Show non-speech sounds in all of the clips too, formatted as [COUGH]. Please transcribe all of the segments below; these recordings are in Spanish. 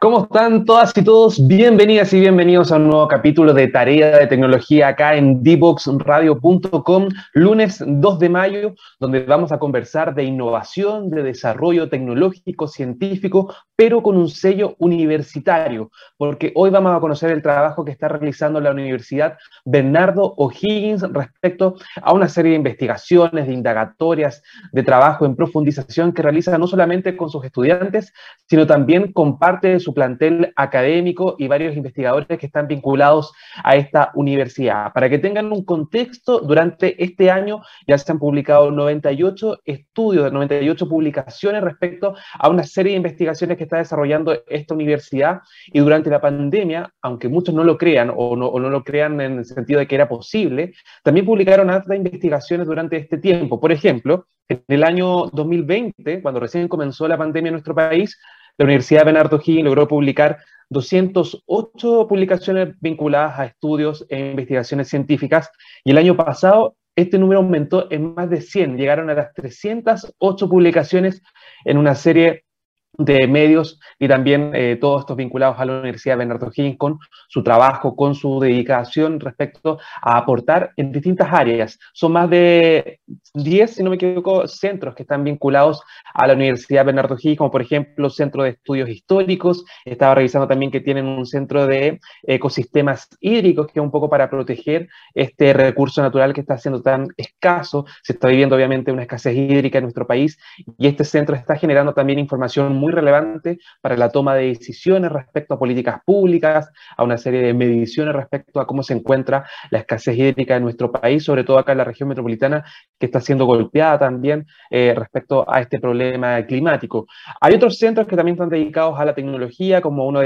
¿Cómo están todas y todos? Bienvenidas y bienvenidos a un nuevo capítulo de Tarea de Tecnología acá en dboxradio.com, lunes 2 de mayo, donde vamos a conversar de innovación, de desarrollo tecnológico, científico, pero con un sello universitario, porque hoy vamos a conocer el trabajo que está realizando la Universidad Bernardo O'Higgins respecto a una serie de investigaciones, de indagatorias, de trabajo en profundización que realiza no solamente con sus estudiantes, sino también con parte de su plantel académico y varios investigadores que están vinculados a esta universidad. Para que tengan un contexto, durante este año ya se han publicado 98 estudios, 98 publicaciones respecto a una serie de investigaciones que está desarrollando esta universidad y durante la pandemia, aunque muchos no lo crean o no, o no lo crean en el sentido de que era posible, también publicaron otras investigaciones durante este tiempo. Por ejemplo, en el año 2020, cuando recién comenzó la pandemia en nuestro país, la Universidad Bernardo Higgins logró publicar 208 publicaciones vinculadas a estudios e investigaciones científicas y el año pasado este número aumentó en más de 100, llegaron a las 308 publicaciones en una serie de medios y también eh, todos estos vinculados a la Universidad Bernardo Higgins con su trabajo, con su dedicación respecto a aportar en distintas áreas. Son más de 10, si no me equivoco, centros que están vinculados a la Universidad Bernardo Higgins, como por ejemplo Centro de Estudios Históricos. Estaba revisando también que tienen un centro de ecosistemas hídricos, que es un poco para proteger este recurso natural que está siendo tan escaso. Se está viviendo obviamente una escasez hídrica en nuestro país y este centro está generando también información muy relevante para la toma de decisiones respecto a políticas públicas, a una serie de mediciones respecto a cómo se encuentra la escasez hídrica en nuestro país, sobre todo acá en la región metropolitana, que está siendo golpeada también eh, respecto a este problema climático. Hay otros centros que también están dedicados a la tecnología, como uno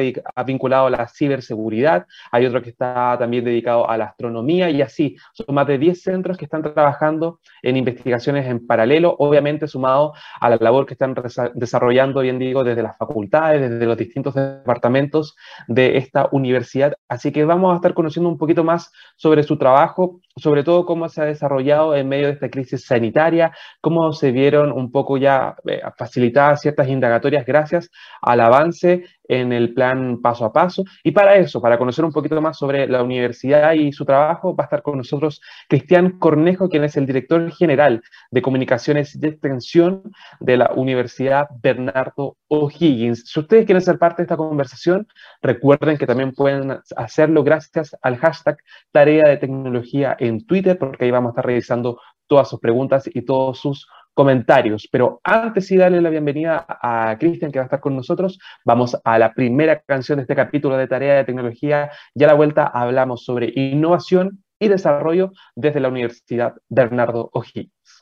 vinculado a la ciberseguridad, hay otro que está también dedicado a la astronomía y así. Son más de 10 centros que están trabajando en investigaciones en paralelo, obviamente sumado a la labor que están desarrollando hoy en día desde las facultades, desde los distintos departamentos de esta universidad. Así que vamos a estar conociendo un poquito más sobre su trabajo, sobre todo cómo se ha desarrollado en medio de esta crisis sanitaria, cómo se vieron un poco ya eh, facilitadas ciertas indagatorias gracias al avance en el plan paso a paso. Y para eso, para conocer un poquito más sobre la universidad y su trabajo, va a estar con nosotros Cristian Cornejo, quien es el director general de comunicaciones de extensión de la Universidad Bernardo O'Higgins. Si ustedes quieren ser parte de esta conversación, recuerden que también pueden hacerlo gracias al hashtag tarea de tecnología en Twitter, porque ahí vamos a estar revisando todas sus preguntas y todos sus comentarios. Pero antes de darle la bienvenida a Cristian, que va a estar con nosotros, vamos a la primera canción de este capítulo de Tarea de Tecnología. Ya a la vuelta hablamos sobre innovación y desarrollo desde la Universidad Bernardo O'Higgins.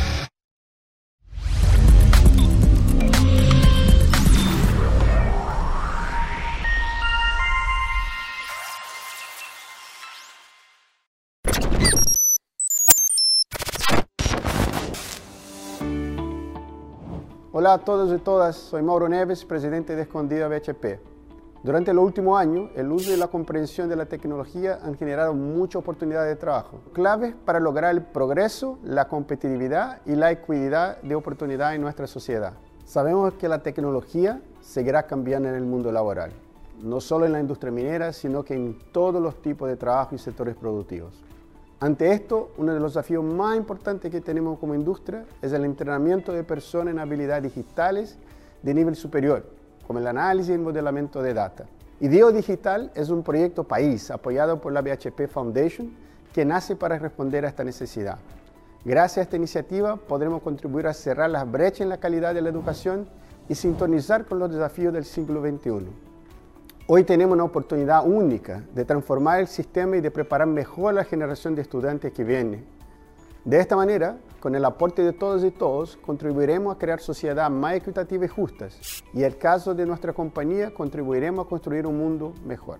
Hola a todos y todas, soy Mauro Neves, presidente de Escondida BHP. Durante el último año, el uso y la comprensión de la tecnología han generado muchas oportunidades de trabajo, claves para lograr el progreso, la competitividad y la equidad de oportunidad en nuestra sociedad. Sabemos que la tecnología seguirá cambiando en el mundo laboral, no solo en la industria minera, sino que en todos los tipos de trabajo y sectores productivos. Ante esto, uno de los desafíos más importantes que tenemos como industria es el entrenamiento de personas en habilidades digitales de nivel superior, como el análisis y modelamiento de data. IDEO Digital es un proyecto país apoyado por la BHP Foundation que nace para responder a esta necesidad. Gracias a esta iniciativa podremos contribuir a cerrar las brechas en la calidad de la educación y sintonizar con los desafíos del siglo XXI. Hoy tenemos una oportunidad única de transformar el sistema y de preparar mejor a la generación de estudiantes que viene. De esta manera, con el aporte de todos y todos, contribuiremos a crear sociedades más equitativas y justas. Y en el caso de nuestra compañía, contribuiremos a construir un mundo mejor.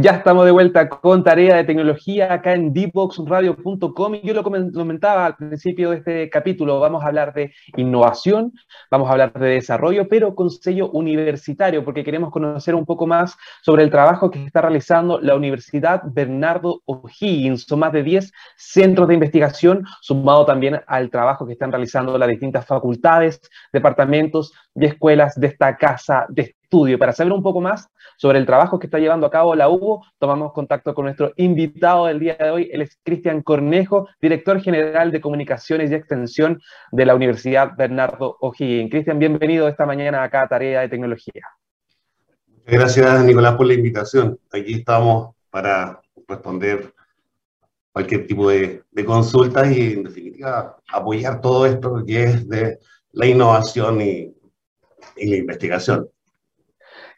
Ya estamos de vuelta con tarea de tecnología acá en dboxradio.com y yo lo comentaba al principio de este capítulo, vamos a hablar de innovación, vamos a hablar de desarrollo, pero con sello universitario, porque queremos conocer un poco más sobre el trabajo que está realizando la Universidad Bernardo O'Higgins. Son más de 10 centros de investigación, sumado también al trabajo que están realizando las distintas facultades, departamentos y escuelas de esta casa de Para saber un poco más sobre el trabajo que está llevando a cabo la UBO, tomamos contacto con nuestro invitado del día de hoy. Él es Cristian Cornejo, director general de Comunicaciones y Extensión de la Universidad Bernardo O'Higgins. Cristian, bienvenido esta mañana acá a Tarea de Tecnología. Gracias, Nicolás, por la invitación. Aquí estamos para responder cualquier tipo de, de consultas y, en definitiva, apoyar todo esto que es de la innovación y la investigación.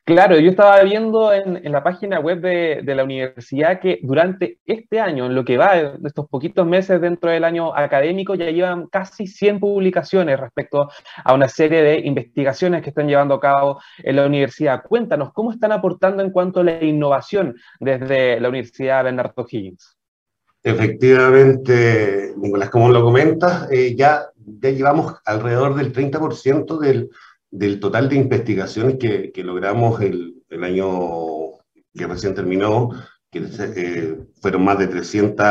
Claro, yo estaba viendo en, la página web de, la universidad que durante este año, en lo que va de estos poquitos meses dentro del año académico, ya llevan casi 100 publicaciones respecto a una serie de investigaciones que están llevando a cabo en la universidad. Cuéntanos, ¿cómo están aportando en cuanto a la innovación desde la Universidad Bernardo Higgins? Efectivamente, Nicolás, como lo comentas, eh, ya, ya llevamos alrededor del 30% del del total de investigaciones que, que logramos el, el, año que recién terminó, que eh, fueron más de 300,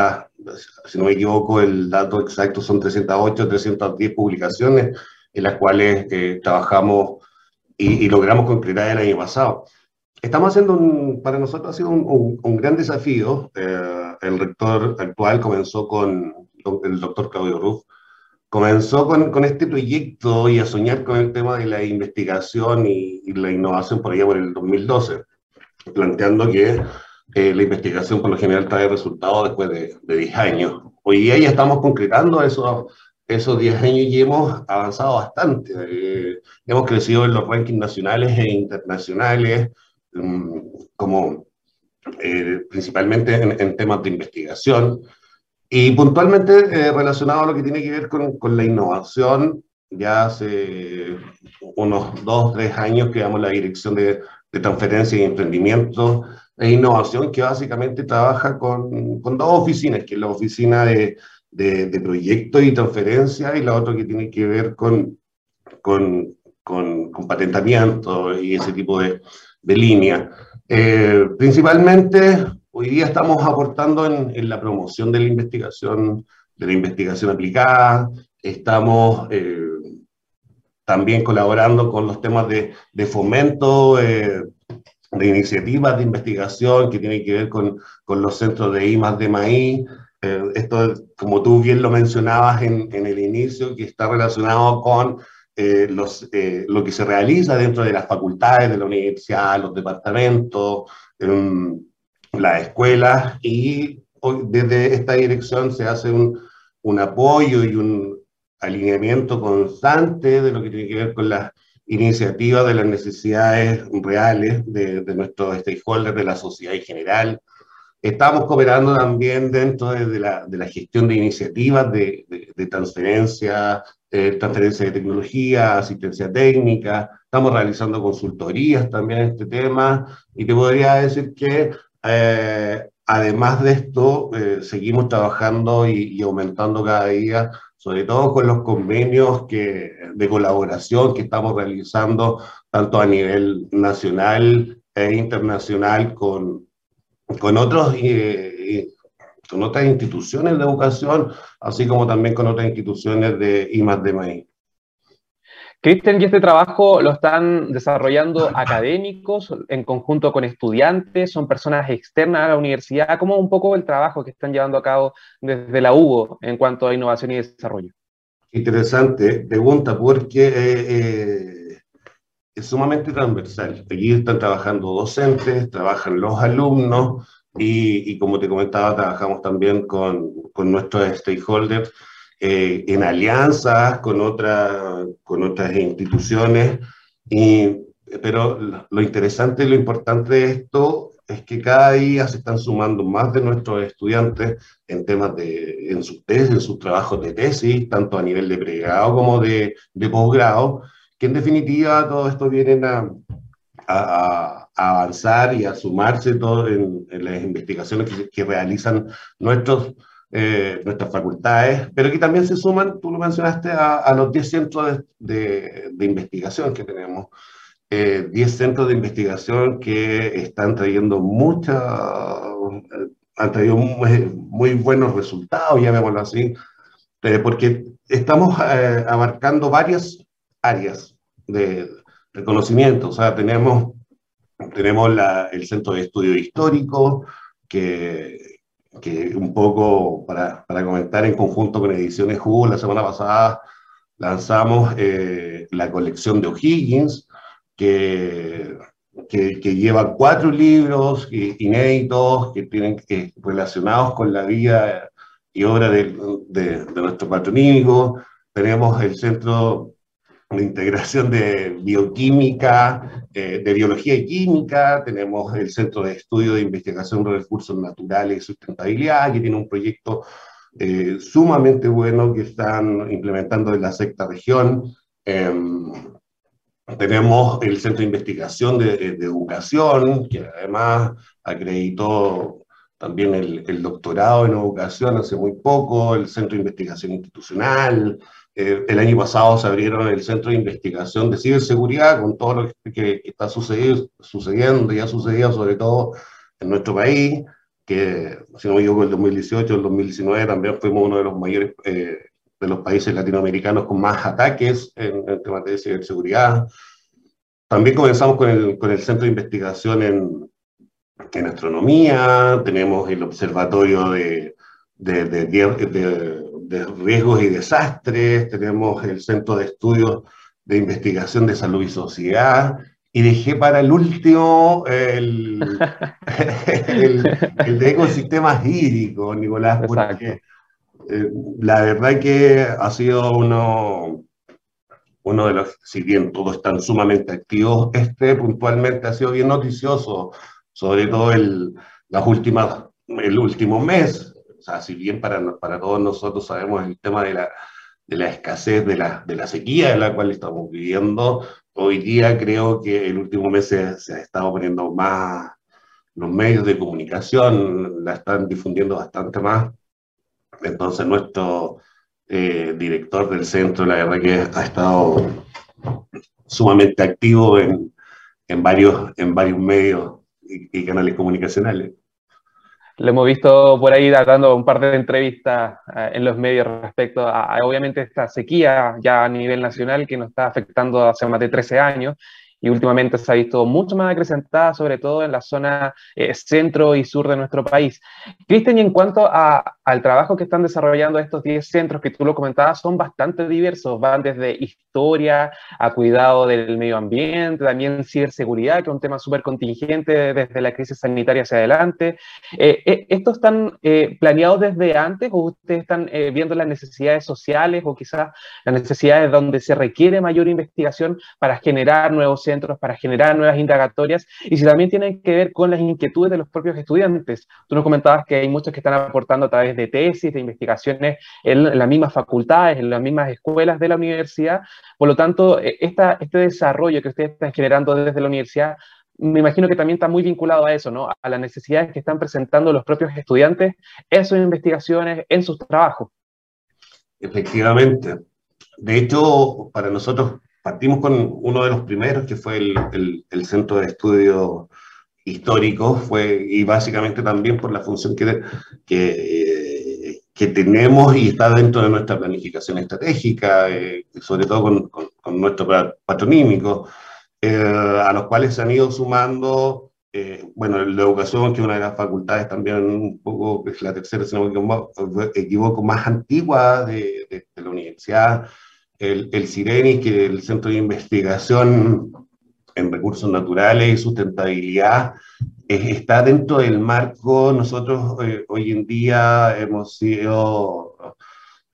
si no me equivoco, el dato exacto son 308, 310 publicaciones en las cuales eh, trabajamos y, logramos concretar el año pasado. Estamos haciendo, un, para nosotros ha sido un, un, gran desafío. Eh, el rector actual comenzó con el doctor Claudio Ruff, comenzó con, con, este proyecto y a soñar con el tema de la investigación y, la innovación por allá por el 2012, planteando que eh, la investigación por lo general trae resultados después de, de 10 años. Hoy día ya estamos concretando esos, esos 10 años y hemos avanzado bastante. Eh, hemos crecido en los rankings nacionales e internacionales, um, como eh, principalmente en, en temas de investigación. Y puntualmente eh, relacionado a lo que tiene que ver con, con, la innovación, ya hace unos dos, tres años que damos la dirección de, de transferencia y emprendimiento e innovación, que básicamente trabaja con, con, dos oficinas, que es la oficina de, de, de proyecto y transferencia y la otra que tiene que ver con, con, con, con patentamiento y ese tipo de, de línea. Eh, principalmente Hoy día estamos aportando en, la promoción de la investigación, de la investigación aplicada, estamos eh, también colaborando con los temas de, fomento, eh, de iniciativas de investigación que tienen que ver con, los centros de I más de maíz. Eh, esto, como tú bien lo mencionabas en, el inicio, que está relacionado con los, lo que se realiza dentro de las facultades de la universidad, los departamentos, em, las escuelas y desde esta dirección se hace un, un, apoyo y un alineamiento constante de lo que tiene que ver con las iniciativas de las necesidades reales de, de nuestros stakeholders, de la sociedad en general. Estamos cooperando también dentro de, la, de la, gestión de iniciativas de, de transferencia, eh, transferencia de tecnología, asistencia técnica, estamos realizando consultorías también en este tema y te podría decir que eh, además de esto, eh, seguimos trabajando y, aumentando cada día, sobre todo con los convenios que, de colaboración que estamos realizando, tanto a nivel nacional e internacional, con, con, otros, eh, con otras instituciones de educación, así como también con otras instituciones de IMAS de Maíz. Cristian, y este trabajo lo están desarrollando académicos en conjunto con estudiantes, son personas externas a la universidad. ¿Cómo un poco el trabajo que están llevando a cabo desde la UBO en cuanto a innovación y desarrollo? Interesante pregunta, porque eh, eh, es sumamente transversal. Aquí están trabajando docentes, trabajan los alumnos y, como te comentaba, trabajamos también con nuestros stakeholders eh, en alianzas con, otra, con otras instituciones. Y pero lo interesante y lo importante de esto es que cada día se están sumando más de nuestros estudiantes en temas de, en sus tesis, en sus trabajos de tesis, tanto a nivel de pregrado como de, de posgrado, que en definitiva todo esto viene a, a, avanzar y a sumarse todo en, las investigaciones que, realizan nuestros, eh, nuestras facultades, pero que también se suman, tú lo mencionaste, a, los 10 centros de, de investigación que tenemos. 10 eh, centros de investigación que están trayendo mucha, eh, han traído muy, buenos resultados, llamémoslo así, eh, porque estamos abarcando varias áreas de, conocimiento. O sea, tenemos, tenemos el Centro de Estudio Histórico, que, que un poco para, para, comentar en conjunto con Ediciones Hugo, la semana pasada lanzamos la colección de O'Higgins, que, que, lleva cuatro libros inéditos que tienen que, relacionados con la vida y obra de, de, nuestro patronímico. Tenemos el Centro de Integración de Bioquímica, de Biología y Química, tenemos el Centro de Estudio de Investigación de Recursos Naturales y Sustentabilidad, que tiene un proyecto eh, sumamente bueno que están implementando en la sexta región. Em, tenemos el Centro de Investigación de, Educación, que además acreditó también el, doctorado en educación hace muy poco, el Centro de Investigación Institucional. Eh, el año pasado se abrieron el Centro de Investigación de Ciberseguridad con todo lo que, está sucediendo, y ha sucedido sobre todo en nuestro país, que si no me equivoco, el 2018, el 2019 también fuimos uno de los mayores eh, de los países latinoamericanos con más ataques en, en temas de ciberseguridad. También comenzamos con el, con el Centro de Investigación en, en Astronomía, tenemos el Observatorio de, de, de, de, Riesgos y Desastres, tenemos el Centro de Estudios de Investigación de Salud y Sociedad, y dejé para el último el, [LAUGHS] el, de ecosistemas hídricos, Nicolás, porque eh, la verdad que ha sido uno, uno de los, si bien todos están sumamente activos, este puntualmente ha sido bien noticioso, sobre todo el, las últimas, el último mes. O sea, si bien para, para todos nosotros sabemos el tema de la, de la escasez, de la, de la sequía en la cual estamos viviendo, hoy día creo que el último mes se, se ha estado poniendo más, los medios de comunicación la están difundiendo bastante más entonces nuestro eh, director del centro, la verdad que ha estado sumamente activo en, en varios, en varios medios y, canales comunicacionales. Lo hemos visto por ahí dando un par de entrevistas eh, en los medios respecto a, obviamente esta sequía ya a nivel nacional que nos está afectando hace más de 13 años y últimamente se ha visto mucho más acrecentada, sobre todo en la zona eh, centro y sur de nuestro país. Cristian, y en cuanto al trabajo que están desarrollando estos 10 centros que tú lo comentabas, son bastante diversos, van desde historia a cuidado del medio ambiente, también ciberseguridad, que es un tema súper contingente desde la crisis sanitaria hacia adelante. Eh, eh, ¿Estos están planeados desde antes o ustedes están viendo las necesidades sociales o quizás las necesidades donde se requiere mayor investigación para generar nuevos centros para generar nuevas indagatorias y si también tienen que ver con las inquietudes de los propios estudiantes. Tú nos comentabas que hay muchos que están aportando a través de tesis, de investigaciones en, las mismas facultades, en las mismas escuelas de la universidad. Por lo tanto, e, esta, este desarrollo que ustedes están generando desde la universidad me imagino que también está muy vinculado a eso, ¿no? A las necesidades que están presentando los propios estudiantes en sus investigaciones, en sus trabajos. Efectivamente. De hecho, para nosotros partimos con uno de los primeros, que fue el, el, Centro de Estudio Histórico, fue, y básicamente también por la función que, que, que tenemos y está dentro de nuestra planificación estratégica, eh, sobre todo con, con, nuestro patronímico, eh, a los cuales se han ido sumando, eh, bueno, la educación, que es una de las facultades también un poco, es la tercera, si no me equivoco, más antigua de, de, de la universidad, el, el CIRENIS, que es el Centro de Investigación en Recursos Naturales y Sustentabilidad, está dentro del marco, nosotros eh, hoy en día hemos sido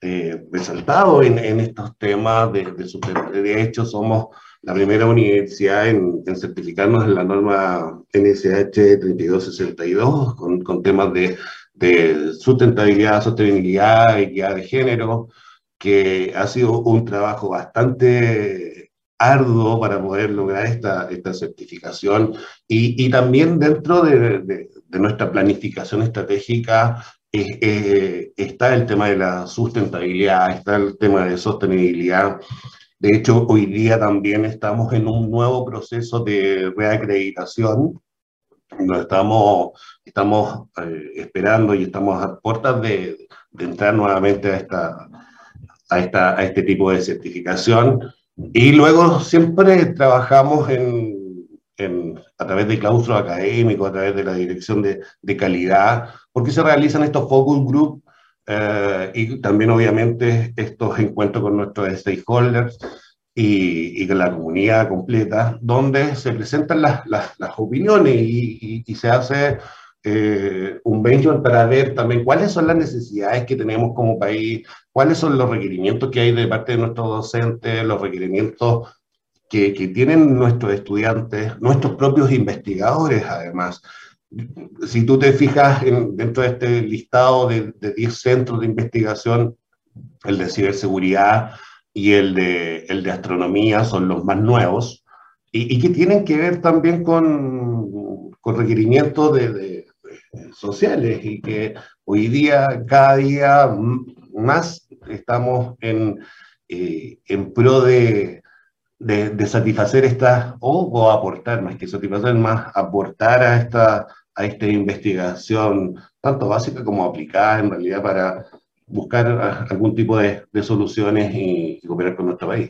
eh, resaltados en, en, estos temas de, de, de hecho somos la primera universidad en, certificarnos en la norma NSH 3262 con, con temas de, de sustentabilidad, sostenibilidad, equidad de género, que ha sido un trabajo bastante arduo para poder lograr esta, esta certificación y, y también dentro de, de, nuestra planificación estratégica eh, eh, está el tema de la sustentabilidad, está el tema de sostenibilidad. De hecho, hoy día también estamos en un nuevo proceso de reacreditación. estamos, estamos eh, esperando y estamos a puertas de, de entrar nuevamente a esta, a, esta, a este tipo de certificación. Y luego siempre trabajamos en, en, a través de claustros académicos, a través de la dirección de, de calidad, porque se realizan estos focus group eh, y también obviamente estos encuentros con nuestros stakeholders y, y con la comunidad completa, donde se presentan las, las, las opiniones y, y, y, se hace eh, un benchmark para ver también cuáles son las necesidades que tenemos como país, cuáles son los requerimientos que hay de parte de nuestros docentes, los requerimientos que, que tienen nuestros estudiantes, nuestros propios investigadores además. Si tú te fijas en, dentro de este listado de, de 10 centros de investigación, el de ciberseguridad y el de, el de astronomía son los más nuevos y, y que tienen que ver también con, con requerimientos de, de sociales y que hoy día, cada día más estamos en, eh, en pro de, de, satisfacer estas, o, aportar, más que satisfacer, más aportar a esta, a esta investigación, tanto básica como aplicada en realidad para buscar algún tipo de, de soluciones y, y cooperar con nuestro país.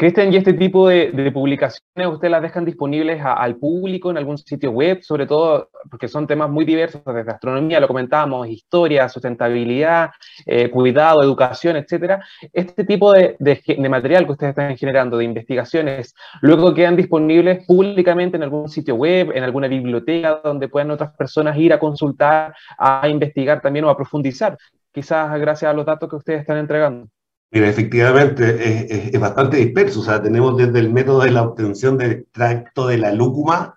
Cristian, ¿y este tipo de, publicaciones ustedes las dejan disponibles al público en algún sitio web? Sobre todo porque son temas muy diversos, desde astronomía, lo comentábamos, historia, sustentabilidad, eh, cuidado, educación, etcétera. Este tipo de, de, de, material que ustedes están generando, de investigaciones, luego quedan disponibles públicamente en algún sitio web, en alguna biblioteca, donde puedan otras personas ir a consultar, a investigar también o a profundizar, quizás gracias a los datos que ustedes están entregando. Mira, efectivamente es, es, es, bastante disperso. O sea, tenemos desde el método de la obtención del extracto de la lúcuma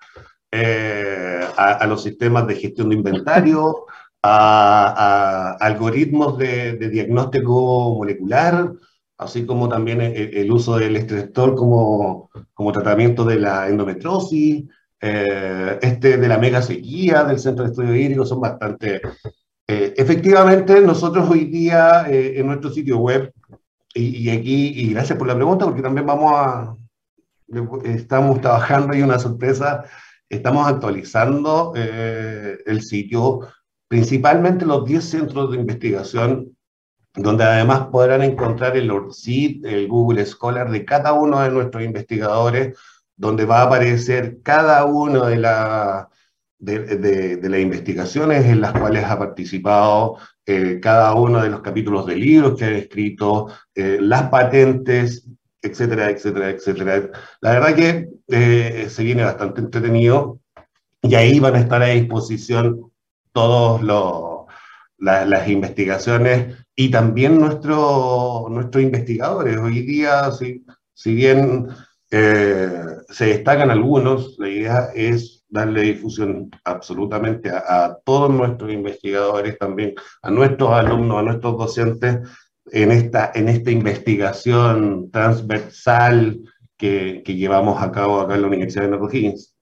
eh, a, a, los sistemas de gestión de inventario, a, a algoritmos de, de, diagnóstico molecular, así como también el, el uso del estrestor como, como, tratamiento de la endometrosis, eh, este de la mega sequía del Centro de Estudio Hídrico, son bastante... Eh, efectivamente, nosotros hoy día eh, en nuestro sitio web y, aquí, y gracias por la pregunta, porque también vamos a, estamos trabajando y una sorpresa, estamos actualizando eh, el sitio, principalmente los 10 centros de investigación, donde además podrán encontrar el ORCID, el Google Scholar de cada uno de nuestros investigadores, donde va a aparecer cada uno de la de, de, las investigaciones en las cuales ha participado, eh, cada uno de los capítulos de libros que ha escrito, eh, las patentes, etcétera, etcétera, etcétera. La verdad que eh, se viene bastante entretenido y ahí van a estar a disposición todos los, la, las investigaciones y también nuestro, nuestros investigadores. Hoy día, si, si bien se destacan algunos, la idea es darle difusión absolutamente a, todos nuestros investigadores, también a nuestros alumnos, a nuestros docentes, en esta, en esta investigación transversal que, que llevamos a cabo acá en la Universidad de O'Higgins.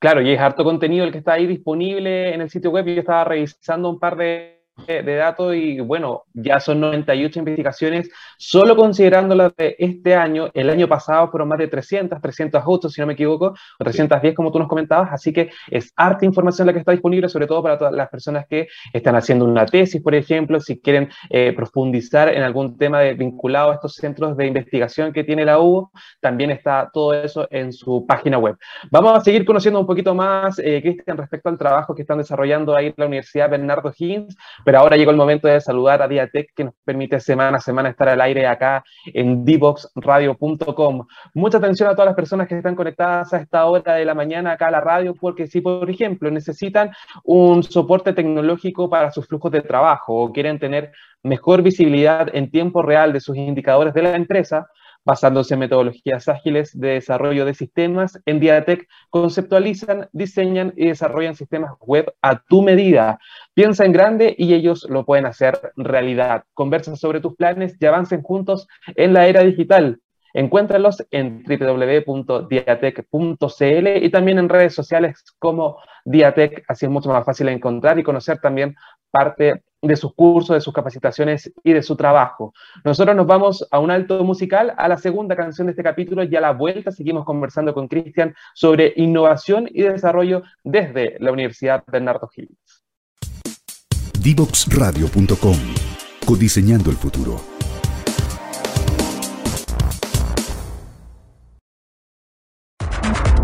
Claro, y es harto contenido el que está ahí disponible en el sitio web. Yo estaba revisando un par de de datos y bueno, ya son 98 investigaciones, solo considerando las de este año, el año pasado fueron más de 300, 308 si no me equivoco, o 310 como tú nos comentabas, así que es harta información la que está disponible, sobre todo para todas las personas que están haciendo una tesis, por ejemplo, si quieren eh, profundizar en algún tema de, vinculado a estos centros de investigación que tiene la U, también está todo eso en su página web. Vamos a seguir conociendo un poquito más, eh, Cristian, respecto al trabajo que están desarrollando ahí en la Universidad Bernardo Higgins, pero ahora llegó el momento de saludar a Diatec, que nos permite semana a semana estar al aire acá en divoxradio.com. Mucha atención a todas las personas que están conectadas a esta hora de la mañana acá a la radio, porque si, por ejemplo, necesitan un soporte tecnológico para sus flujos de trabajo o quieren tener mejor visibilidad en tiempo real de sus indicadores de la empresa, Basándose en metodologías ágiles de desarrollo de sistemas, en Diatec conceptualizan, diseñan y desarrollan sistemas web a tu medida. Piensa en grande y ellos lo pueden hacer realidad. Conversa sobre tus planes y avancen juntos en la era digital. Encuéntralos en www.diatec.cl y también en redes sociales como Diatec, así es mucho más fácil encontrar y conocer también parte de sus cursos, de sus capacitaciones y de su trabajo. Nosotros nos vamos a un alto musical, a la segunda canción de este capítulo y a la vuelta seguimos conversando con Cristian sobre innovación y desarrollo desde la Universidad Bernardo Higgins. Divoxradio.com Codiseñando el futuro.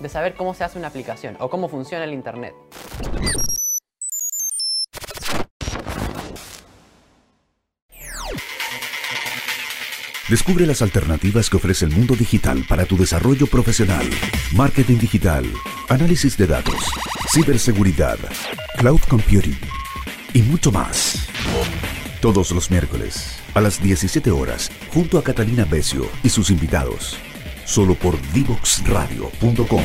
de saber cómo se hace una aplicación o cómo funciona el Internet. Descubre las alternativas que ofrece el mundo digital para tu desarrollo profesional. Marketing digital, análisis de datos, ciberseguridad, cloud computing y mucho más. Todos los miércoles a las 17 horas, junto a Catalina Becio y sus invitados solo por divoxradio.com.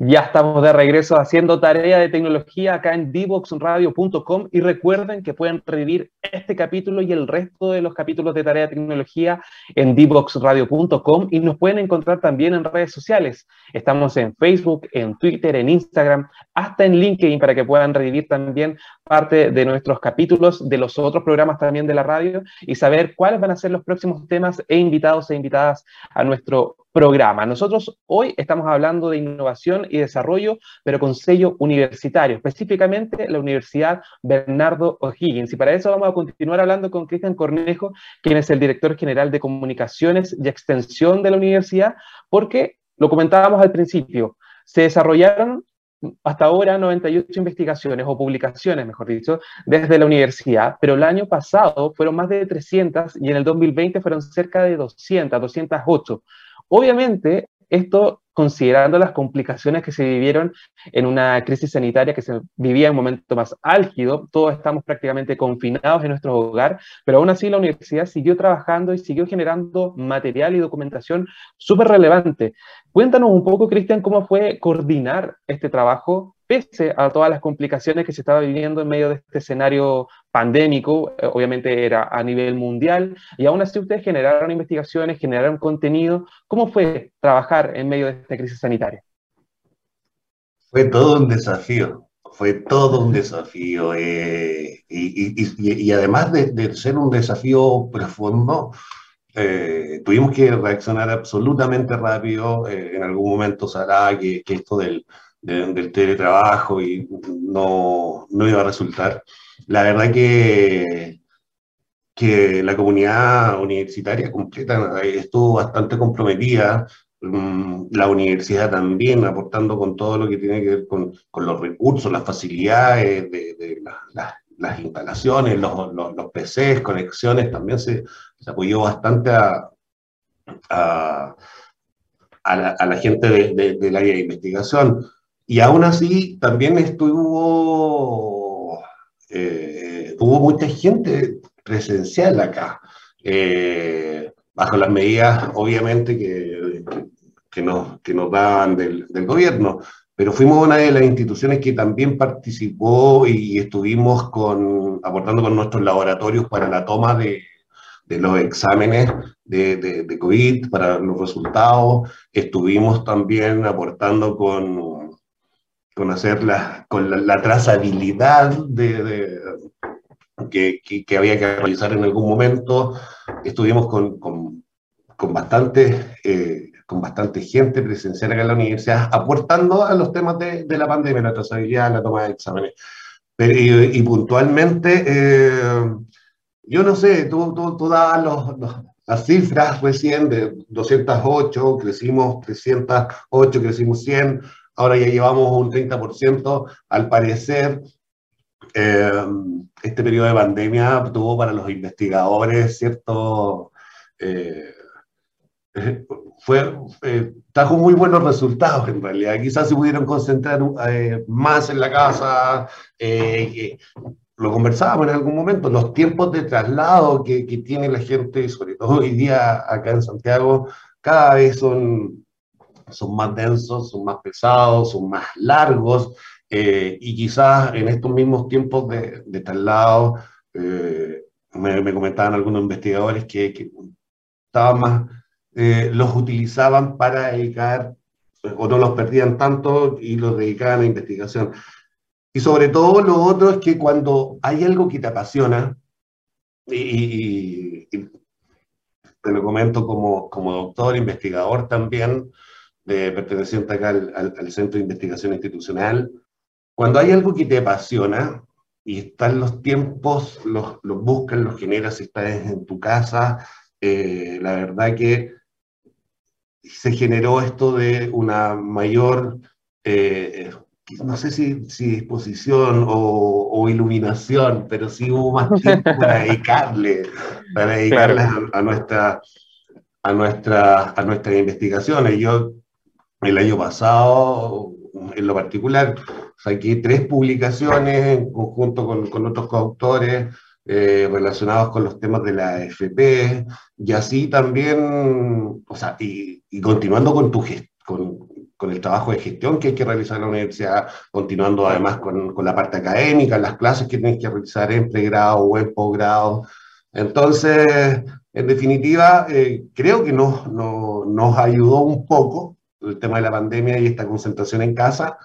Ya estamos de regreso haciendo tarea de tecnología acá en divoxradio.com y recuerden que pueden revivir este capítulo y el resto de los capítulos de tarea de tecnología en divoxradio.com y nos pueden encontrar también en redes sociales. Estamos en Facebook, en Twitter, en Instagram, hasta en LinkedIn para que puedan revivir también parte de nuestros capítulos, de los otros programas también de la radio y saber cuáles van a ser los próximos temas e invitados e invitadas a nuestro programa. Nosotros hoy estamos hablando de innovación y desarrollo, pero con sello universitario, específicamente la Universidad Bernardo O'Higgins. Y para eso vamos a continuar hablando con Cristian Cornejo, quien es el director general de comunicaciones y extensión de la universidad, porque lo comentábamos al principio, se desarrollaron hasta ahora 98 investigaciones o publicaciones, mejor dicho, desde la universidad, pero el año pasado fueron más de 300 y en el 2020 fueron cerca de 200, 208. Obviamente, esto considerando las complicaciones que se vivieron en una crisis sanitaria que se vivía en un momento más álgido, todos estamos prácticamente confinados en nuestro hogar, pero aún así la universidad siguió trabajando y siguió generando material y documentación súper relevante. Cuéntanos un poco, Cristian, cómo fue coordinar este trabajo pese a todas las complicaciones que se estaba viviendo en medio de este escenario pandémico, eh, obviamente era a nivel mundial, y aún así ustedes generaron investigaciones, generaron contenido. ¿Cómo fue trabajar en medio de esta crisis sanitaria? Fue todo un desafío, fue todo un desafío, eh, y, además de, ser un desafío profundo, eh, tuvimos que reaccionar absolutamente rápido. en algún momento que, que esto del, del teletrabajo y no, no, iba a resultar. La verdad que, que la comunidad universitaria completa estuvo bastante comprometida, mm, la universidad también aportando con todo lo que tiene que ver con, con los recursos, las facilidades de, las instalaciones, los, los, los, PCs, conexiones, también se, se apoyó bastante a, a, a, la, gente del área de investigación. Y aún así, también estuvo, eh, hubo mucha gente presencial acá, eh, bajo las medidas, obviamente, que, que, nos, que nos dan del, del, gobierno. pero fuimos una de las instituciones que también participó y estuvimos con, aportando con nuestros laboratorios para la toma de, de los exámenes de, de, de, COVID, para los resultados. Estuvimos también aportando con, con hacer la, con la, trazabilidad de, que, que, había que realizar en algún momento. Estuvimos con, con, con bastante... Eh, con bastante gente presencial acá en la universidad, aportando a los temas de, de la pandemia, la trazabilidad, la toma de exámenes. Pero, y, puntualmente, eh, yo no sé, tú, tú, tú dabas los, las cifras recién de 208, crecimos 308, crecimos 100, ahora ya llevamos un 30%. Al parecer, eh, este periodo de pandemia tuvo para los investigadores cierto... Eh, [LAUGHS] fue, eh, trajo muy buenos resultados en realidad. Quizás se pudieron concentrar eh, más en la casa. Lo conversábamos en algún momento, los tiempos de traslado que, que, tiene la gente, sobre todo hoy día acá en Santiago, cada vez son, son más densos, son más pesados, son más largos. y quizás en estos mismos tiempos de, de traslado, me, me, comentaban algunos investigadores que, que estaban más eh, los utilizaban para dedicar, o no los perdían tanto y los dedicaban a investigación. Y sobre todo lo otro es que cuando hay algo que te apasiona, y, te lo comento como, como doctor, investigador también, de, perteneciente acá al, al, Centro de Investigación Institucional, cuando hay algo que te apasiona, y están los tiempos, los, los buscas, los generas, si estás en tu casa, eh, la verdad que se generó esto de una mayor, eh, no sé si, si disposición o, o, iluminación, pero sí hubo más tiempo para [LAUGHS] dedicarle, para dedicarle a, nuestra, a, nuestra, a nuestras investigaciones. Yo el año pasado, en lo particular, saqué tres publicaciones en conjunto con, con otros coautores, eh, relacionados con los temas de la FP, y así también, o sea, y, y continuando con, tu con, con, el trabajo de gestión que hay que realizar en la universidad, continuando además con, con la parte académica, las clases que tienes que realizar en pregrado o en posgrado. Entonces, en definitiva, eh, creo que nos, nos, nos ayudó un poco el tema de la pandemia y esta concentración en casa,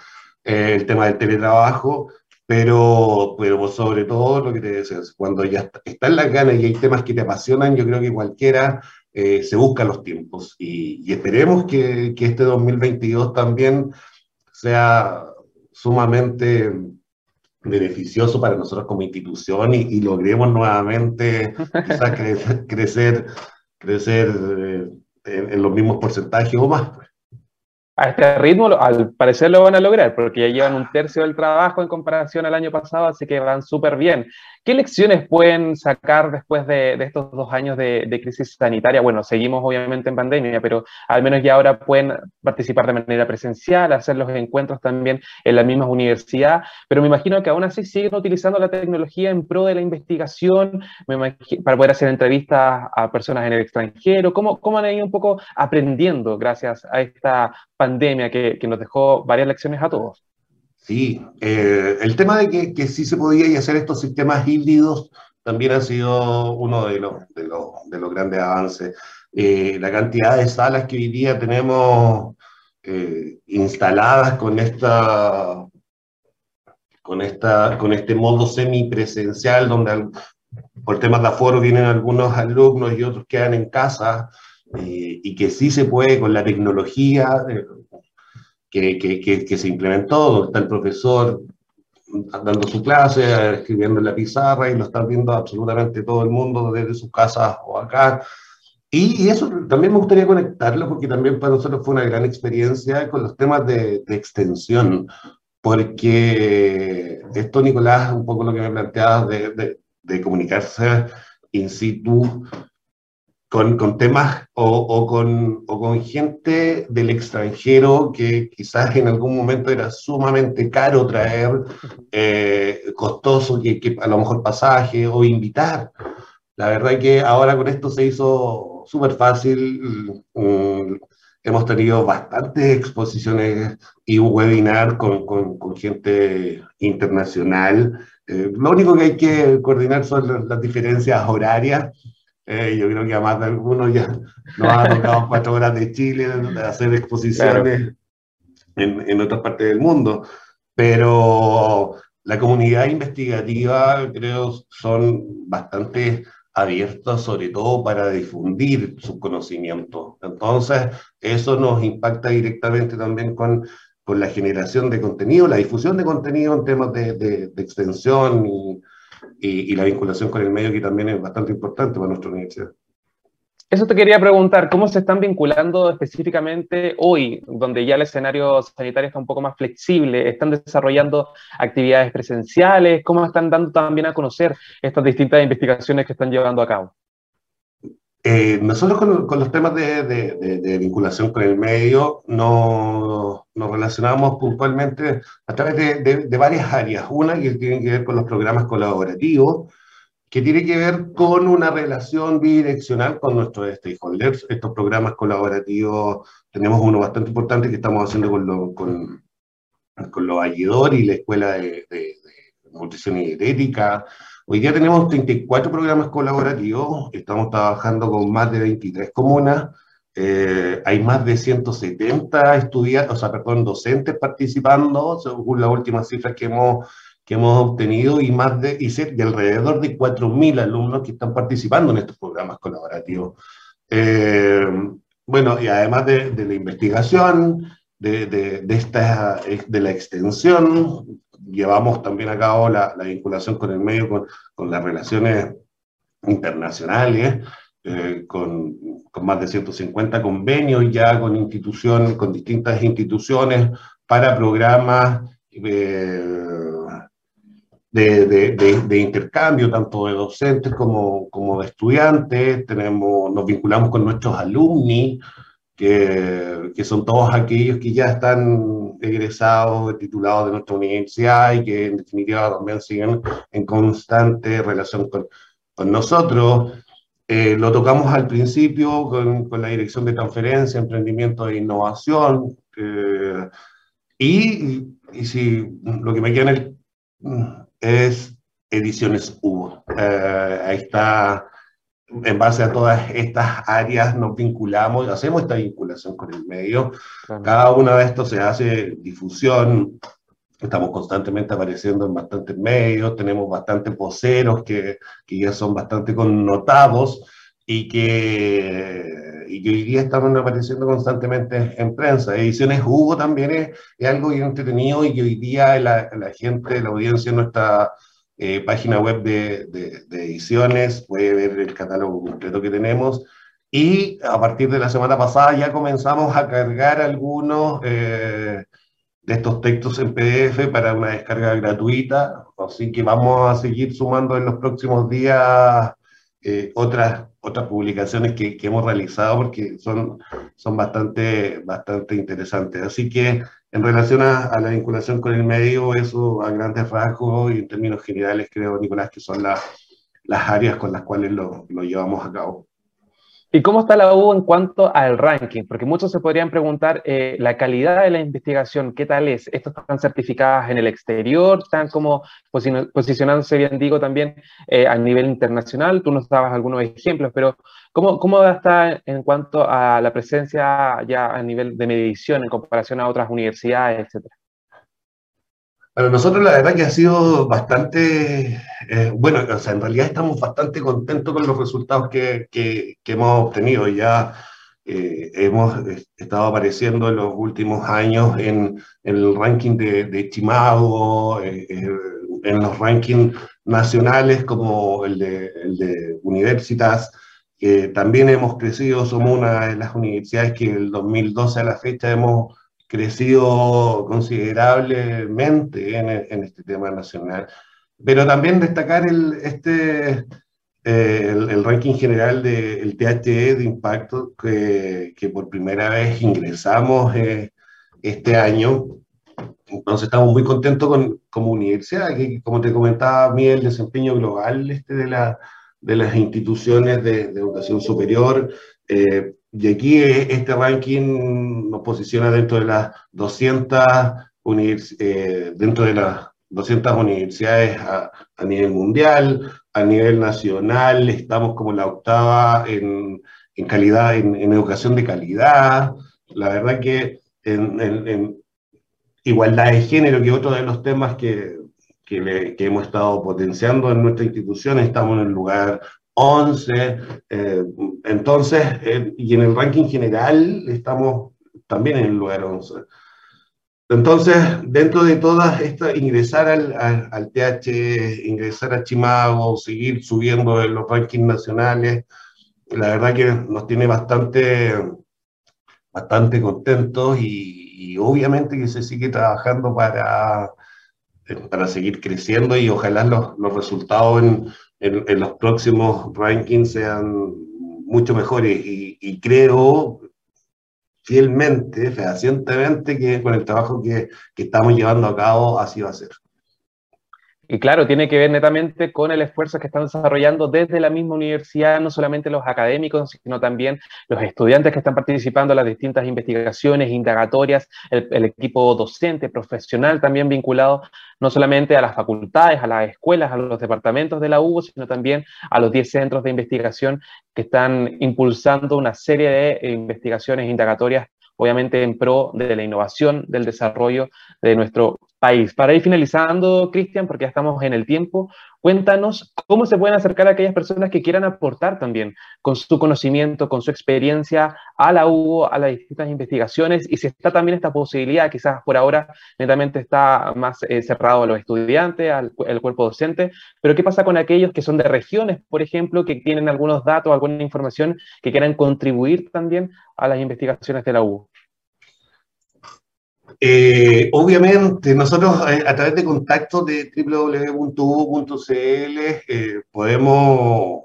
eh, el tema del teletrabajo, pero, pero sobre todo lo que te decía, cuando ya está en la gana y hay temas que te apasionan, yo creo que cualquiera eh, se busca los tiempos. Y, esperemos que, que, este 2022 también sea sumamente beneficioso para nosotros como institución y, logremos nuevamente quizás [LAUGHS] crecer, crecer, eh, en, los mismos porcentajes o más. A este ritmo, al parecer lo van a lograr, porque ya llevan un tercio del trabajo en comparación al año pasado, así que van súper bien. ¿Qué lecciones pueden sacar después de, estos dos años de, de, crisis sanitaria? Bueno, seguimos obviamente en pandemia, pero al menos ya ahora pueden participar de manera presencial, hacer los encuentros también en las mismas universidades, pero me imagino que aún así siguen utilizando la tecnología en pro de la investigación, para poder hacer entrevistas a personas en el extranjero. ¿Cómo, han ido un poco aprendiendo gracias a esta pandemia que nos dejó varias lecciones a todos? Sí, eh, el tema de que, que, sí se podía hacer estos sistemas híbridos también ha sido uno de los, de los, de los grandes avances. Eh, la cantidad de salas que hoy día tenemos eh, instaladas con esta, con, esta, con este modo semipresencial, donde por temas de aforo vienen algunos alumnos y otros quedan en casa, eh, y que sí se puede con la tecnología, que, que, que, se implementó, donde está el profesor dando su clase, escribiendo en la pizarra y lo está viendo absolutamente todo el mundo desde sus casas o acá. Y, y, eso también me gustaría conectarlo porque también para nosotros fue una gran experiencia con los temas de, de extensión, porque esto, Nicolás, un poco lo que me planteabas de, de, de comunicarse in situ con, con temas o, o, con, o, con, gente del extranjero que quizás en algún momento era sumamente caro traer, eh, costoso, que, que, a lo mejor pasaje o invitar. La verdad que ahora con esto se hizo súper fácil. Um, hemos tenido bastantes exposiciones y un webinar con, con, gente internacional. Eh, lo único que hay que coordinar son las, diferencias horarias. Eh, yo creo que a más de algunos ya nos ha tocado [LAUGHS] cuatro horas de Chile de hacer exposiciones en, en otras partes del mundo. Pero la comunidad investigativa, creo, son bastante abiertos sobre todo para difundir su conocimiento. Entonces, eso nos impacta directamente también con, con la generación de contenido, la difusión de contenido en temas de, de, extensión y, y, la vinculación con el medio, que también es bastante importante para nuestra universidad. Eso te quería preguntar, ¿cómo se están vinculando específicamente hoy, donde ya el escenario sanitario está un poco más flexible? ¿Están desarrollando actividades presenciales? ¿Cómo están dando también a conocer estas distintas investigaciones que están llevando a cabo? Eh, nosotros con, los temas de, vinculación con el medio nos, nos relacionamos puntualmente a través de, varias áreas. Una que tiene que ver con los programas colaborativos, que tiene que ver con una relación bidireccional con nuestros stakeholders. Estos programas colaborativos, tenemos uno bastante importante que estamos haciendo con, con, con los ayudores y la Escuela de, Nutrición y Dietética. Hoy día tenemos 34 programas colaborativos, estamos trabajando con más de 23 comunas, eh, hay más de 170 estudiantes, o sea, perdón, docentes participando, según la última cifra que hemos que hemos obtenido y más de, y, de alrededor de 4.000 alumnos que están participando en estos programas colaborativos. Eh, bueno, y además de, de la investigación, de, de, esta, de la extensión, llevamos también a cabo la, la vinculación con el medio, con, las relaciones internacionales, eh, con, con, más de 150 convenios ya con instituciones, con distintas instituciones para programas eh, de, de, intercambio, tanto de docentes como, como de estudiantes. Tenemos, nos vinculamos con nuestros alumni, que, son todos aquellos que ya están egresados, titulados de nuestra universidad y que en definitiva también siguen en constante relación con, con nosotros. Eh, lo tocamos al principio con, con, la dirección de transferencia, emprendimiento e innovación. Eh, y, y, si lo que me queda en el es Ediciones Hugo. Eh, ahí está, en base a todas estas áreas nos vinculamos, hacemos esta vinculación con el medio. Cada una de estos se hace difusión, estamos constantemente apareciendo en bastantes medios, tenemos bastantes voceros que, que ya son bastante connotados y que, y que hoy día están apareciendo constantemente en prensa. Ediciones Hugo también es, es algo bien entretenido y que hoy día la, la gente, la audiencia en nuestra eh, página web de, ediciones puede ver el catálogo completo que tenemos. Y a partir de la semana pasada ya comenzamos a cargar algunos eh, de estos textos en PDF para una descarga gratuita. Así que vamos a seguir sumando en los próximos días eh, otras otras publicaciones que, que, hemos realizado porque son, son bastante, bastante interesantes. Así que en relación a, la vinculación con el medio, eso a grandes rasgos y en términos generales creo, Nicolás, que son las áreas con las cuales lo llevamos a cabo. ¿Y cómo está la U en cuanto al ranking? Porque muchos se podrían preguntar eh, la calidad de la investigación, ¿qué tal es? ¿Estos están certificadas en el exterior? ¿Están como posicionándose, bien digo, también eh, a nivel internacional? Tú nos dabas algunos ejemplos, pero ¿cómo, ¿cómo está en cuanto a la presencia ya a nivel de medición en comparación a otras universidades, etcétera? Para nosotros la verdad que ha sido bastante, eh, bueno, o sea, en realidad estamos bastante contentos con los resultados que, que, hemos obtenido. Ya eh, hemos estado apareciendo en los últimos años en, el ranking de, de Chimago, eh, en los rankings nacionales como el de, el de Universitas. también hemos crecido, somos una de las universidades que en el 2012 a la fecha hemos crecido considerablemente en, en, este tema nacional, pero también destacar el, este, eh, el, ranking general del THE de impacto que, que, por primera vez ingresamos eh, este año. Entonces estamos muy contentos con, como universidad, que como te comentaba, mí el desempeño global este de, la, de las instituciones de, de educación superior, eh, y aquí eh, este ranking nos posiciona dentro de las 200 eh, dentro de las 200 universidades a, nivel mundial, a nivel nacional, estamos como la octava en, en calidad, en, educación de calidad. La verdad que en, igualdad de género, que otro de los temas que, que, hemos estado potenciando en nuestra institución, estamos en el lugar 11, eh, entonces, eh, y en el ranking general estamos también en el lugar 11. Entonces, dentro de todas estas, ingresar al, al, TH, ingresar a Chimago, seguir subiendo en los rankings nacionales, la verdad que nos tiene bastante, bastante contentos y, obviamente que se sigue trabajando para, para seguir creciendo y ojalá los, los resultados en, en, los próximos rankings sean mucho mejores y, y creo fielmente, fehacientemente, que con el trabajo que, que estamos llevando a cabo así va a ser. Y claro, tiene que ver netamente con el esfuerzo que están desarrollando desde la misma universidad, no solamente los académicos, sino también los estudiantes que están participando en las distintas investigaciones, indagatorias, el, equipo docente, profesional también vinculado no solamente a las facultades, a las escuelas, a los departamentos de la UBO, sino también a los 10 centros de investigación que están impulsando una serie de investigaciones indagatorias obviamente en pro de la innovación, del desarrollo de nuestro país. Para ir finalizando, Cristian, porque ya estamos en el tiempo, cuéntanos cómo se pueden acercar a aquellas personas que quieran aportar también con su conocimiento, con su experiencia a la UBO, a las distintas investigaciones, y si está también esta posibilidad, quizás por ahora netamente está más eh, cerrado a los estudiantes, al, cuerpo docente, pero ¿qué pasa con aquellos que son de regiones, por ejemplo, que tienen algunos datos, alguna información que quieran contribuir también a las investigaciones de la UBO? Eh, obviamente, nosotros eh, a, través de contactos de www.u.cl eh, podemos,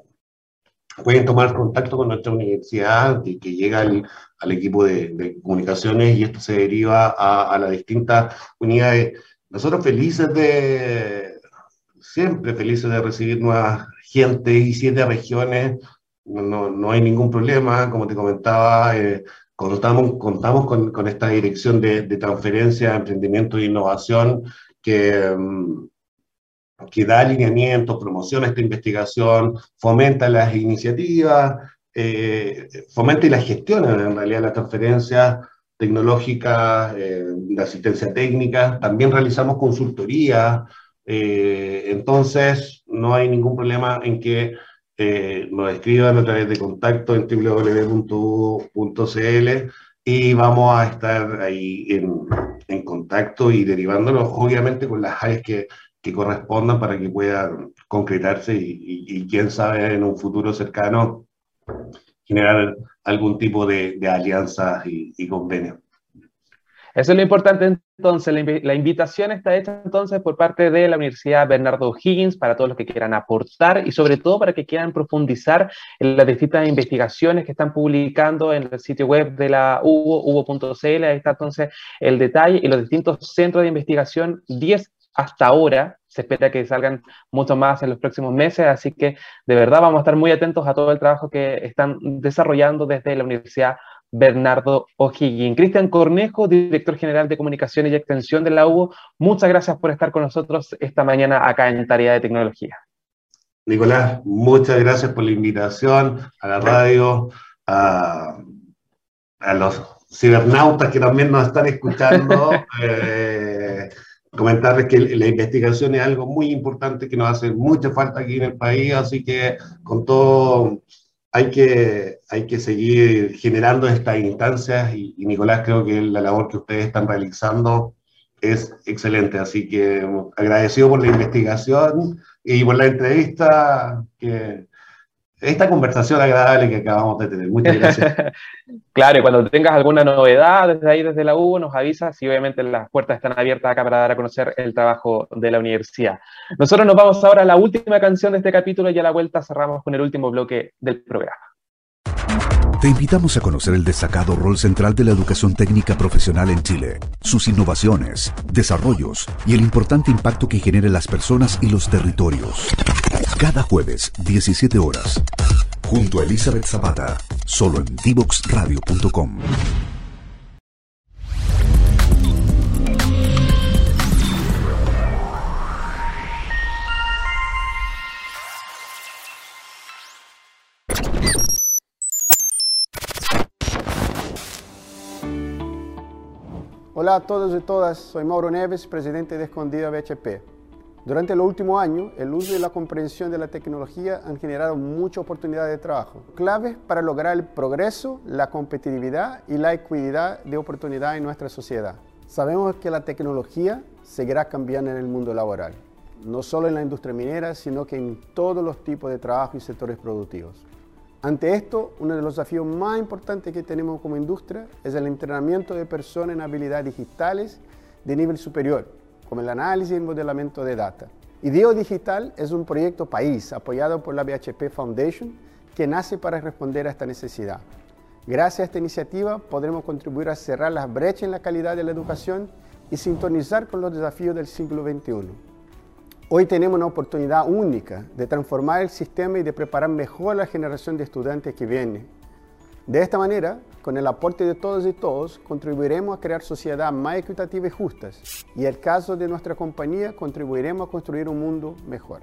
pueden tomar contacto con nuestra universidad que, que llega al, equipo de, comunicaciones y esto se deriva a, las distintas unidades. Nosotros felices de, siempre felices de recibir nuevas gente y siete regiones, no, no, hay ningún problema, como te comentaba, contamos, contamos con, esta dirección de, de, transferencia, emprendimiento e innovación que, mm, que da alineamiento, promociona esta investigación, fomenta las iniciativas, eh, fomenta y las gestiona en realidad las transferencias tecnológicas, eh, de asistencia técnica, también realizamos consultoría, eh, entonces no hay ningún problema en que eh, nos escriban a través de contacto en www.cl y vamos a estar ahí en, en contacto y derivándonos, obviamente, con las áreas que, que correspondan para que puedan concretarse y, quién sabe, en un futuro cercano generar algún tipo de, de alianzas y, y convenios. Eso es lo importante entonces. La, invitación está hecha entonces por parte de la Universidad Bernardo Higgins para todos los que quieran aportar y sobre todo para que quieran profundizar en las distintas investigaciones que están publicando en el sitio web de la UBO, ubo.cl. Ahí está entonces el detalle y los distintos centros de investigación, 10 hasta ahora, se espera que salgan mucho más en los próximos meses, así que de verdad vamos a estar muy atentos a todo el trabajo que están desarrollando desde la Universidad Bernardo O'Higgins. Cristian Cornejo, director general de comunicaciones y extensión de la UBO, muchas gracias por estar con nosotros esta mañana acá en Tarea de Tecnología. Nicolás, muchas gracias por la invitación a la radio, a, los cibernautas que también nos están escuchando. [LAUGHS] eh, comentarles que la investigación es algo muy importante que nos hace mucha falta aquí en el país, así que con todo hay que, hay que seguir generando estas instancias y, Nicolás, creo que la labor que ustedes están realizando es excelente. Así que agradecido por la investigación y por la entrevista que, esta conversación agradable que acabamos de tener. Muchas gracias. [LAUGHS] claro, y cuando tengas alguna novedad desde ahí, desde la U, nos avisas y obviamente las puertas están abiertas acá para dar a conocer el trabajo de la universidad. Nosotros nos vamos ahora a la última canción de este capítulo y a la vuelta cerramos con el último bloque del programa. Te invitamos a conocer el destacado rol central de la educación técnica profesional en Chile, sus innovaciones, desarrollos y el importante impacto que genera en las personas y los territorios. Cada jueves, 17 horas, junto a Elizabeth Zapata, solo en divoxradio.com. Hola a todos y todas, soy Mauro Neves, presidente de Escondida BHP. Durante los últimos años, el uso y la comprensión de la tecnología han generado muchas oportunidades de trabajo, claves para lograr el progreso, la competitividad y la equidad de oportunidad en nuestra sociedad. Sabemos que la tecnología seguirá cambiando en el mundo laboral, no solo en la industria minera, sino que en todos los tipos de trabajo y sectores productivos. Ante esto, uno de los desafíos más importantes que tenemos como industria es el entrenamiento de personas en habilidades digitales de nivel superior, como el análisis y modelamiento de data. IDEO Digital es un proyecto país apoyado por la BHP Foundation que nace para responder a esta necesidad. Gracias a esta iniciativa podremos contribuir a cerrar las brechas en la calidad de la educación y sintonizar con los desafíos del siglo XXI. Hoy tenemos una oportunidad única de transformar el sistema y de preparar mejor a la generación de estudiantes que viene. De esta manera, con el aporte de todos y todos, contribuiremos a crear sociedades más equitativas y justas. Y en el caso de nuestra compañía, contribuiremos a construir un mundo mejor.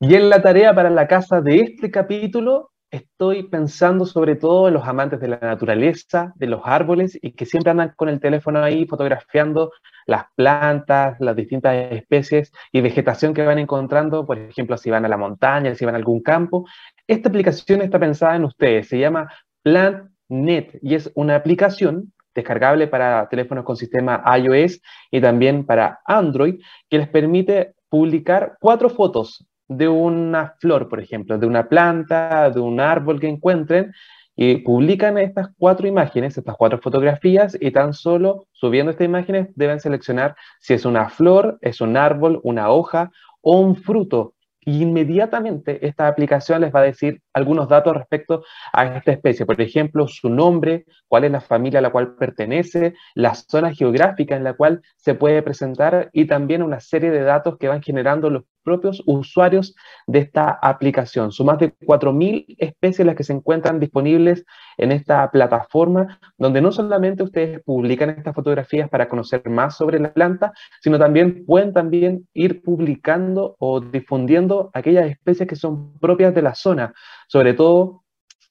Y en la tarea para la casa de este capítulo estoy pensando sobre todo en los amantes de la naturaleza, de los árboles y que siempre andan con el teléfono ahí fotografiando las plantas, las distintas especies y vegetación que van encontrando, por ejemplo, si van a la montaña, si van a algún campo. Esta aplicación está pensada en ustedes, se llama PlantNet y es una aplicación descargable para teléfonos con sistema iOS y también para Android que les permite publicar cuatro fotos de una flor, por ejemplo, de una planta, de un árbol que encuentren, y publican estas cuatro imágenes, estas cuatro fotografías, y tan solo subiendo estas imágenes deben seleccionar si es una flor, es un árbol, una hoja o un fruto y inmediatamente esta aplicación les va a decir algunos datos respecto a esta especie. Por ejemplo, su nombre, cuál es la familia a la cual pertenece, la zona geográfica en la cual se puede presentar y también una serie de datos que van generando los propios usuarios de esta aplicación. Son más de 4.000 especies las que se encuentran disponibles en esta plataforma, donde no solamente ustedes publican estas fotografías para conocer más sobre la planta, sino también pueden también ir publicando o difundiendo aquellas especies que son propias de la zona, sobre todo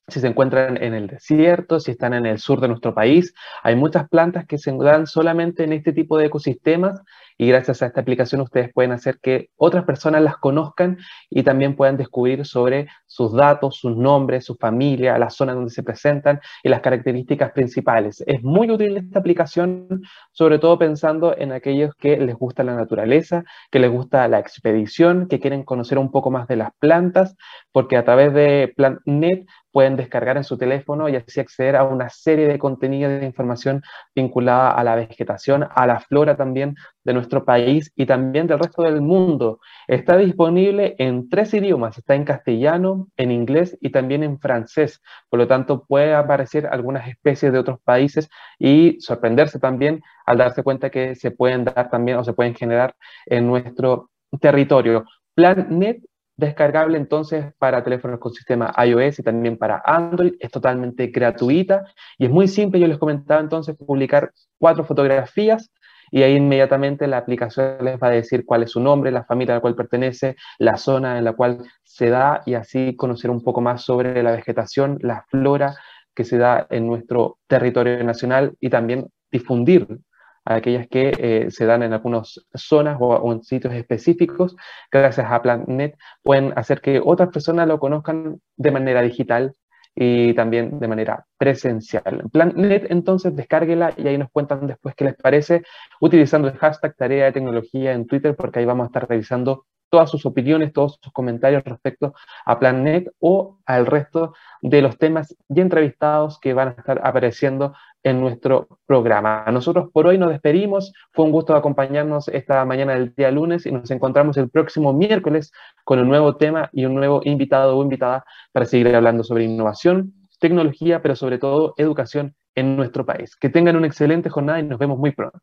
si se encuentran en el desierto, si están en el sur de nuestro país. Hay muchas plantas que se dan solamente en este tipo de ecosistemas y gracias a esta aplicación ustedes pueden hacer que otras personas las conozcan y también puedan descubrir sobre sus datos, sus nombres, su familia, la zona donde se presentan y las características principales. Es muy útil esta aplicación, sobre todo pensando en aquellos que les gusta la naturaleza, que les gusta la expedición, que quieren conocer un poco más de las plantas, porque a través de PlantNet pueden descargar en su teléfono y así acceder a una serie de contenidos de información vinculada a la vegetación, a la flora también de nuestro país y también del resto del mundo. Está disponible en tres idiomas, está en castellano, en inglés y también en francés. Por lo tanto, puede aparecer algunas especies de otros países y sorprenderse también al darse cuenta que se pueden dar también o se pueden generar en nuestro territorio. PlanNet descargable entonces para teléfonos con sistema iOS y también para Android. Es totalmente gratuita y es muy simple. Yo les comentaba entonces publicar cuatro fotografías y ahí inmediatamente la aplicación les va a decir cuál es su nombre, la familia a la cual pertenece, la zona en la cual se da y así conocer un poco más sobre la vegetación, la flora que se da en nuestro territorio nacional y también difundir aquellas que eh, se dan en algunas zonas o, en sitios específicos, gracias a PlanNet, pueden hacer que otras personas lo conozcan de manera digital y también de manera presencial. PlanNet, entonces, descárguela y ahí nos cuentan después qué les parece, utilizando el hashtag tarea de tecnología en Twitter, porque ahí vamos a estar revisando todas sus opiniones, todos sus comentarios respecto a PlanNet o al resto de los temas y entrevistados que van a estar apareciendo en nuestro programa. Nosotros por hoy nos despedimos. Fue un gusto acompañarnos esta mañana del día lunes y nos encontramos el próximo miércoles con un nuevo tema y un nuevo invitado o invitada para seguir hablando sobre innovación, tecnología, pero sobre todo educación en nuestro país. Que tengan una excelente jornada y nos vemos muy pronto.